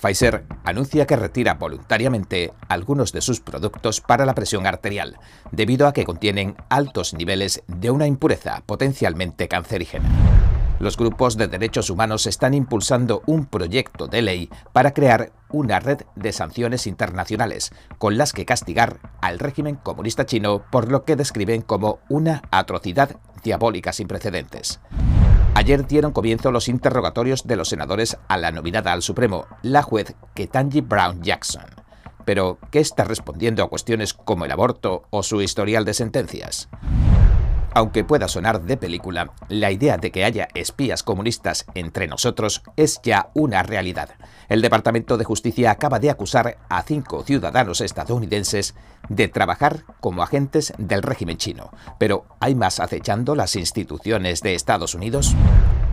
Pfizer anuncia que retira voluntariamente algunos de sus productos para la presión arterial, debido a que contienen altos niveles de una impureza potencialmente cancerígena. Los grupos de derechos humanos están impulsando un proyecto de ley para crear una red de sanciones internacionales con las que castigar al régimen comunista chino por lo que describen como una atrocidad diabólica sin precedentes. Ayer dieron comienzo los interrogatorios de los senadores a la nominada al Supremo, la juez Ketanji Brown Jackson. Pero, ¿qué está respondiendo a cuestiones como el aborto o su historial de sentencias? Aunque pueda sonar de película, la idea de que haya espías comunistas entre nosotros es ya una realidad. El Departamento de Justicia acaba de acusar a cinco ciudadanos estadounidenses de trabajar como agentes del régimen chino. Pero, ¿hay más acechando las instituciones de Estados Unidos?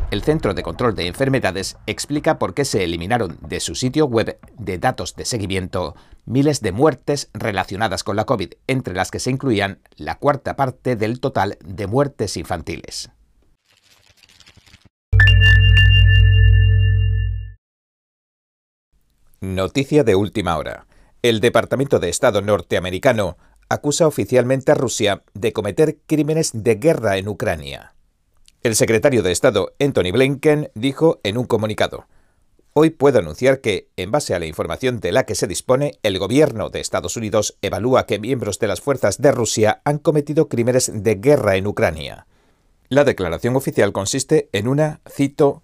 El Centro de Control de Enfermedades explica por qué se eliminaron de su sitio web de datos de seguimiento miles de muertes relacionadas con la COVID, entre las que se incluían la cuarta parte del total de muertes infantiles. Noticia de última hora. El Departamento de Estado norteamericano acusa oficialmente a Rusia de cometer crímenes de guerra en Ucrania. El secretario de Estado, Anthony Blinken, dijo en un comunicado, Hoy puedo anunciar que, en base a la información de la que se dispone, el gobierno de Estados Unidos evalúa que miembros de las fuerzas de Rusia han cometido crímenes de guerra en Ucrania. La declaración oficial consiste en una, cito,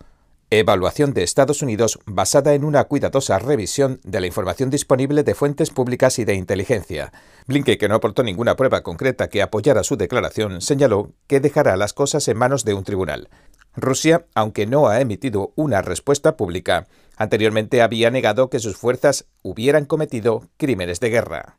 Evaluación de Estados Unidos basada en una cuidadosa revisión de la información disponible de fuentes públicas y de inteligencia. Blinken, que no aportó ninguna prueba concreta que apoyara su declaración, señaló que dejará las cosas en manos de un tribunal. Rusia, aunque no ha emitido una respuesta pública, anteriormente había negado que sus fuerzas hubieran cometido crímenes de guerra.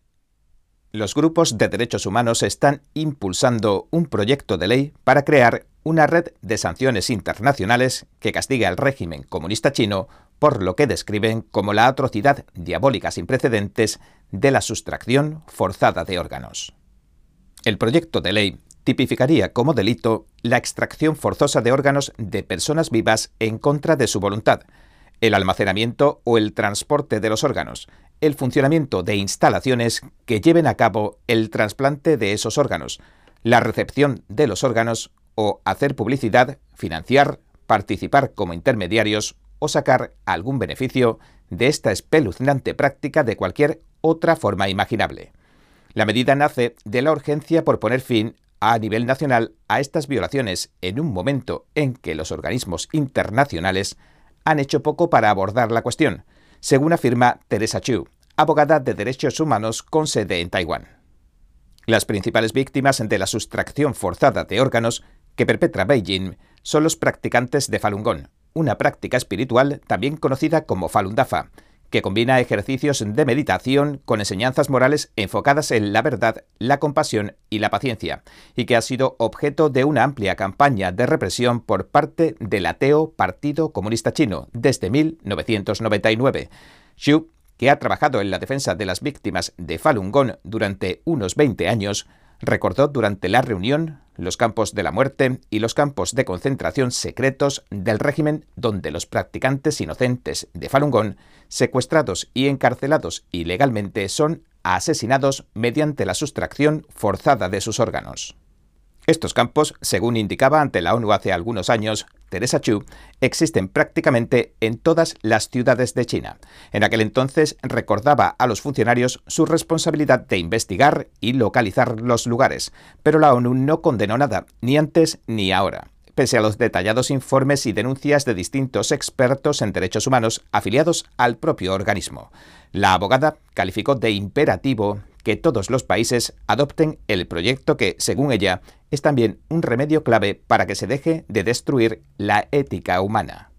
Los grupos de derechos humanos están impulsando un proyecto de ley para crear una red de sanciones internacionales que castiga al régimen comunista chino por lo que describen como la atrocidad diabólica sin precedentes de la sustracción forzada de órganos. El proyecto de ley tipificaría como delito la extracción forzosa de órganos de personas vivas en contra de su voluntad, el almacenamiento o el transporte de los órganos, el funcionamiento de instalaciones que lleven a cabo el trasplante de esos órganos, la recepción de los órganos o hacer publicidad, financiar, participar como intermediarios o sacar algún beneficio de esta espeluznante práctica de cualquier otra forma imaginable. La medida nace de la urgencia por poner fin a nivel nacional a estas violaciones en un momento en que los organismos internacionales han hecho poco para abordar la cuestión, según afirma Teresa Chu, abogada de derechos humanos con sede en Taiwán. Las principales víctimas de la sustracción forzada de órganos que perpetra Beijing son los practicantes de Falun Gong, una práctica espiritual también conocida como Falun Dafa, que combina ejercicios de meditación con enseñanzas morales enfocadas en la verdad, la compasión y la paciencia, y que ha sido objeto de una amplia campaña de represión por parte del ateo Partido Comunista Chino desde 1999. Xu, que ha trabajado en la defensa de las víctimas de Falun Gong durante unos 20 años, recordó durante la reunión los campos de la muerte y los campos de concentración secretos del régimen donde los practicantes inocentes de Falun Gong, secuestrados y encarcelados ilegalmente, son asesinados mediante la sustracción forzada de sus órganos. Estos campos, según indicaba ante la ONU hace algunos años, Teresa Chu, existen prácticamente en todas las ciudades de China. En aquel entonces recordaba a los funcionarios su responsabilidad de investigar y localizar los lugares, pero la ONU no condenó nada, ni antes ni ahora pese a los detallados informes y denuncias de distintos expertos en derechos humanos afiliados al propio organismo. La abogada calificó de imperativo que todos los países adopten el proyecto que, según ella, es también un remedio clave para que se deje de destruir la ética humana.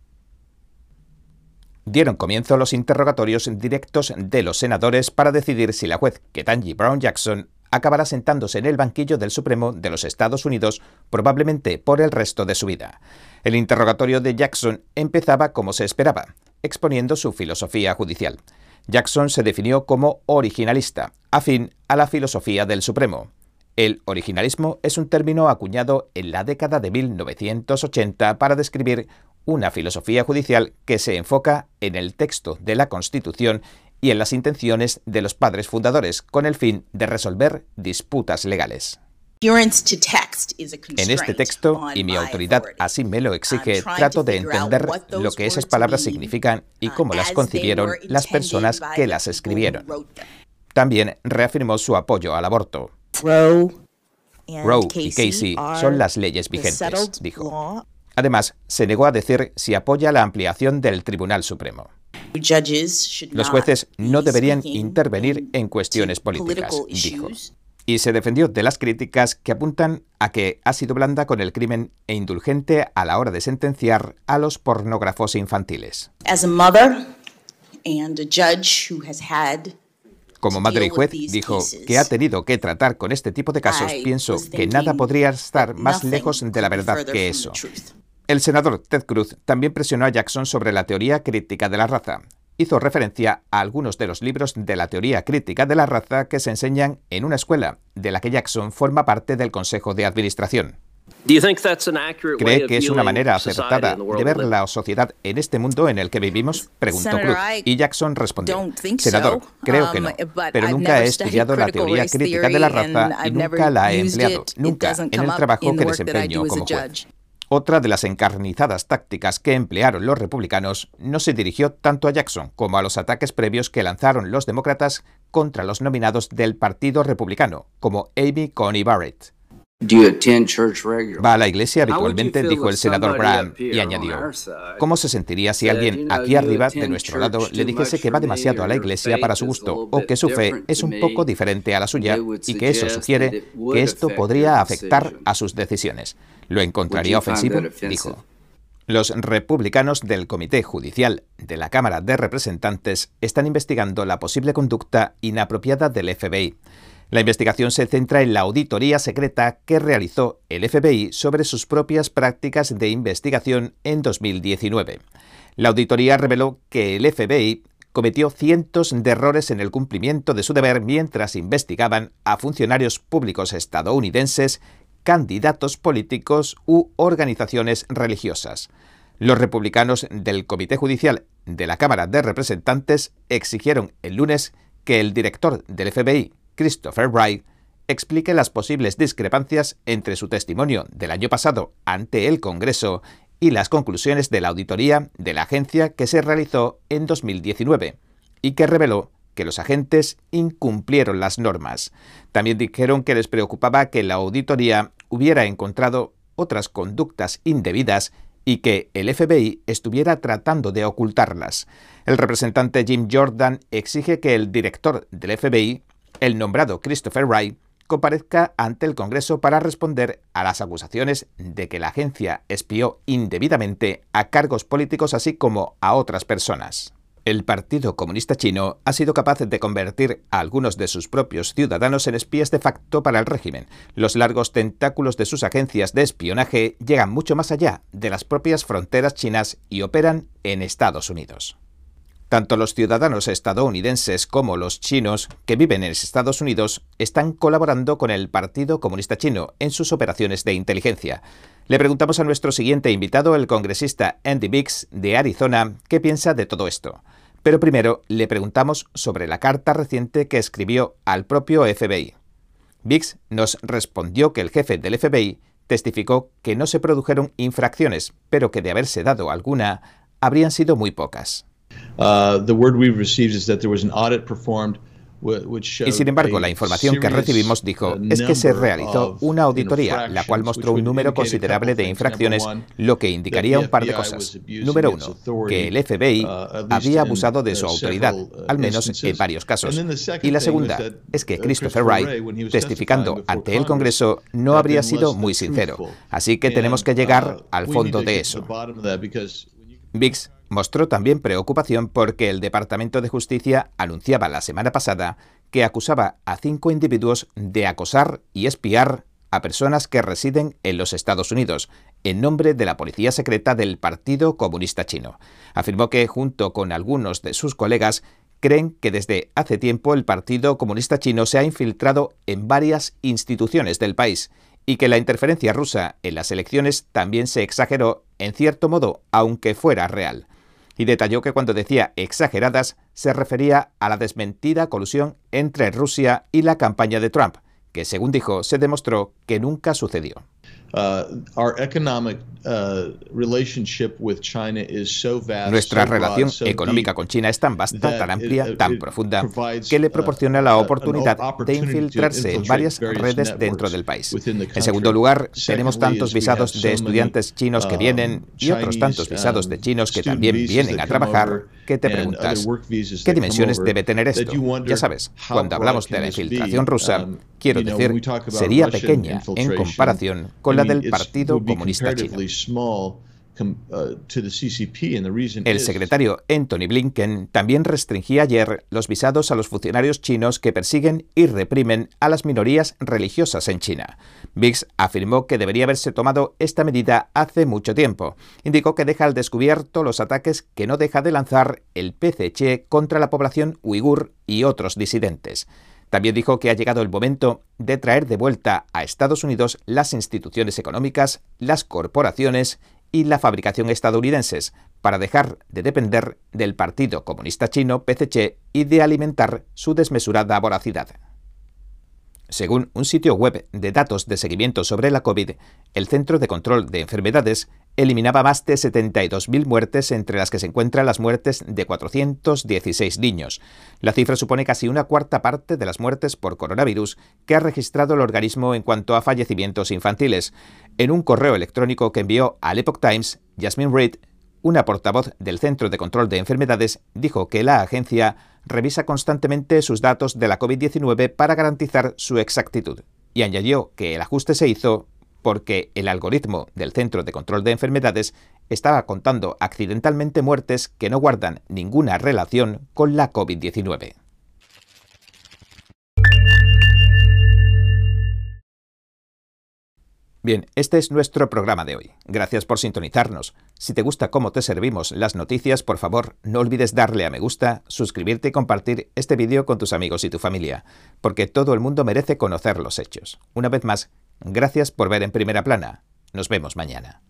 Dieron comienzo los interrogatorios directos de los senadores para decidir si la juez Ketanji Brown Jackson acabará sentándose en el banquillo del Supremo de los Estados Unidos probablemente por el resto de su vida. El interrogatorio de Jackson empezaba como se esperaba, exponiendo su filosofía judicial. Jackson se definió como originalista, afín a la filosofía del Supremo. El originalismo es un término acuñado en la década de 1980 para describir una filosofía judicial que se enfoca en el texto de la Constitución y en las intenciones de los padres fundadores con el fin de resolver disputas legales. En este texto, y mi autoridad así me lo exige, trato de entender lo que esas palabras significan y cómo las concibieron las personas que las escribieron. También reafirmó su apoyo al aborto. Roe y Casey son las leyes vigentes, dijo. Además, se negó a decir si apoya la ampliación del Tribunal Supremo. Los jueces no deberían intervenir en cuestiones políticas, dijo y se defendió de las críticas que apuntan a que ha sido blanda con el crimen e indulgente a la hora de sentenciar a los pornógrafos infantiles. Como madre y juez, dijo que ha tenido que tratar con este tipo de casos, pienso que nada podría estar más lejos de la verdad que eso. El senador Ted Cruz también presionó a Jackson sobre la teoría crítica de la raza, hizo referencia a algunos de los libros de la teoría crítica de la raza que se enseñan en una escuela, de la que Jackson forma parte del Consejo de Administración. ¿Cree que es una manera acertada de ver la sociedad en este mundo en el que vivimos? Preguntó Cruz. Y Jackson respondió, Senador, creo que no, um, pero nunca he estudiado la teoría crítica de la raza y nunca la he empleado, nunca en el trabajo que desempeño como juez. Otra de las encarnizadas tácticas que emplearon los republicanos no se dirigió tanto a Jackson como a los ataques previos que lanzaron los demócratas contra los nominados del Partido Republicano, como Amy Coney Barrett. Va a la iglesia habitualmente, dijo el senador Graham, y añadió, ¿cómo se sentiría si alguien aquí arriba de nuestro lado le dijese que va demasiado a la iglesia para su gusto o que su fe es un poco diferente a la suya y que eso sugiere que esto podría afectar a sus decisiones? ¿Lo encontraría ofensivo? dijo. Los republicanos del Comité Judicial de la Cámara de Representantes están investigando la posible conducta inapropiada del FBI. La investigación se centra en la auditoría secreta que realizó el FBI sobre sus propias prácticas de investigación en 2019. La auditoría reveló que el FBI cometió cientos de errores en el cumplimiento de su deber mientras investigaban a funcionarios públicos estadounidenses, candidatos políticos u organizaciones religiosas. Los republicanos del Comité Judicial de la Cámara de Representantes exigieron el lunes que el director del FBI, Christopher Wright, explique las posibles discrepancias entre su testimonio del año pasado ante el Congreso y las conclusiones de la auditoría de la agencia que se realizó en 2019 y que reveló que los agentes incumplieron las normas. También dijeron que les preocupaba que la auditoría hubiera encontrado otras conductas indebidas y que el FBI estuviera tratando de ocultarlas. El representante Jim Jordan exige que el director del FBI el nombrado Christopher Wright comparezca ante el Congreso para responder a las acusaciones de que la agencia espió indebidamente a cargos políticos así como a otras personas. El Partido Comunista Chino ha sido capaz de convertir a algunos de sus propios ciudadanos en espías de facto para el régimen. Los largos tentáculos de sus agencias de espionaje llegan mucho más allá de las propias fronteras chinas y operan en Estados Unidos. Tanto los ciudadanos estadounidenses como los chinos que viven en Estados Unidos están colaborando con el Partido Comunista Chino en sus operaciones de inteligencia. Le preguntamos a nuestro siguiente invitado, el congresista Andy Biggs de Arizona, qué piensa de todo esto. Pero primero le preguntamos sobre la carta reciente que escribió al propio FBI. Biggs nos respondió que el jefe del FBI testificó que no se produjeron infracciones, pero que de haberse dado alguna, habrían sido muy pocas. Uh, the word we've received is that there was an audit performed Y sin embargo, la información que recibimos dijo uh, es que se realizó una auditoría, la cual mostró un número considerable de infracciones, lo que indicaría un par de cosas. Número uno, que el FBI uh, había abusado de su autoridad, al menos en varios casos. Y la segunda es que Christopher Wright, testificando ante el Congreso, no habría sido muy sincero. Así que tenemos que llegar al fondo de eso. Biggs Mostró también preocupación porque el Departamento de Justicia anunciaba la semana pasada que acusaba a cinco individuos de acosar y espiar a personas que residen en los Estados Unidos, en nombre de la policía secreta del Partido Comunista Chino. Afirmó que, junto con algunos de sus colegas, creen que desde hace tiempo el Partido Comunista Chino se ha infiltrado en varias instituciones del país y que la interferencia rusa en las elecciones también se exageró, en cierto modo, aunque fuera real. Y detalló que cuando decía exageradas se refería a la desmentida colusión entre Rusia y la campaña de Trump, que según dijo se demostró que nunca sucedió. Uh, uh, Nuestra relación económica con China es tan vasta, tan amplia, tan profunda, que le proporciona la oportunidad de infiltrarse en varias redes dentro del país. En segundo lugar, tenemos tantos visados de estudiantes chinos que um, vienen y otros tantos visados de um, chinos que también vienen a trabajar que te preguntas, ¿qué dimensiones debe tener esto? Ya sabes, cuando hablamos de la infiltración rusa, um, quiero decir, sería pequeña en comparación con la del Partido Comunista Chino. Uh, El secretario Anthony Blinken también restringía ayer los visados a los funcionarios chinos que persiguen y reprimen a las minorías religiosas en China. Biggs afirmó que debería haberse tomado esta medida hace mucho tiempo. Indicó que deja al descubierto los ataques que no deja de lanzar el PCC contra la población uigur y otros disidentes. También dijo que ha llegado el momento de traer de vuelta a Estados Unidos las instituciones económicas, las corporaciones y la fabricación estadounidenses para dejar de depender del Partido Comunista Chino, PCC, y de alimentar su desmesurada voracidad. Según un sitio web de datos de seguimiento sobre la COVID, el Centro de Control de Enfermedades eliminaba más de 72.000 muertes, entre las que se encuentran las muertes de 416 niños. La cifra supone casi una cuarta parte de las muertes por coronavirus que ha registrado el organismo en cuanto a fallecimientos infantiles. En un correo electrónico que envió al Epoch Times, Jasmine Reid una portavoz del Centro de Control de Enfermedades dijo que la agencia revisa constantemente sus datos de la COVID-19 para garantizar su exactitud y añadió que el ajuste se hizo porque el algoritmo del Centro de Control de Enfermedades estaba contando accidentalmente muertes que no guardan ninguna relación con la COVID-19. Bien, este es nuestro programa de hoy. Gracias por sintonizarnos. Si te gusta cómo te servimos las noticias, por favor, no olvides darle a me gusta, suscribirte y compartir este vídeo con tus amigos y tu familia, porque todo el mundo merece conocer los hechos. Una vez más, gracias por ver en primera plana. Nos vemos mañana.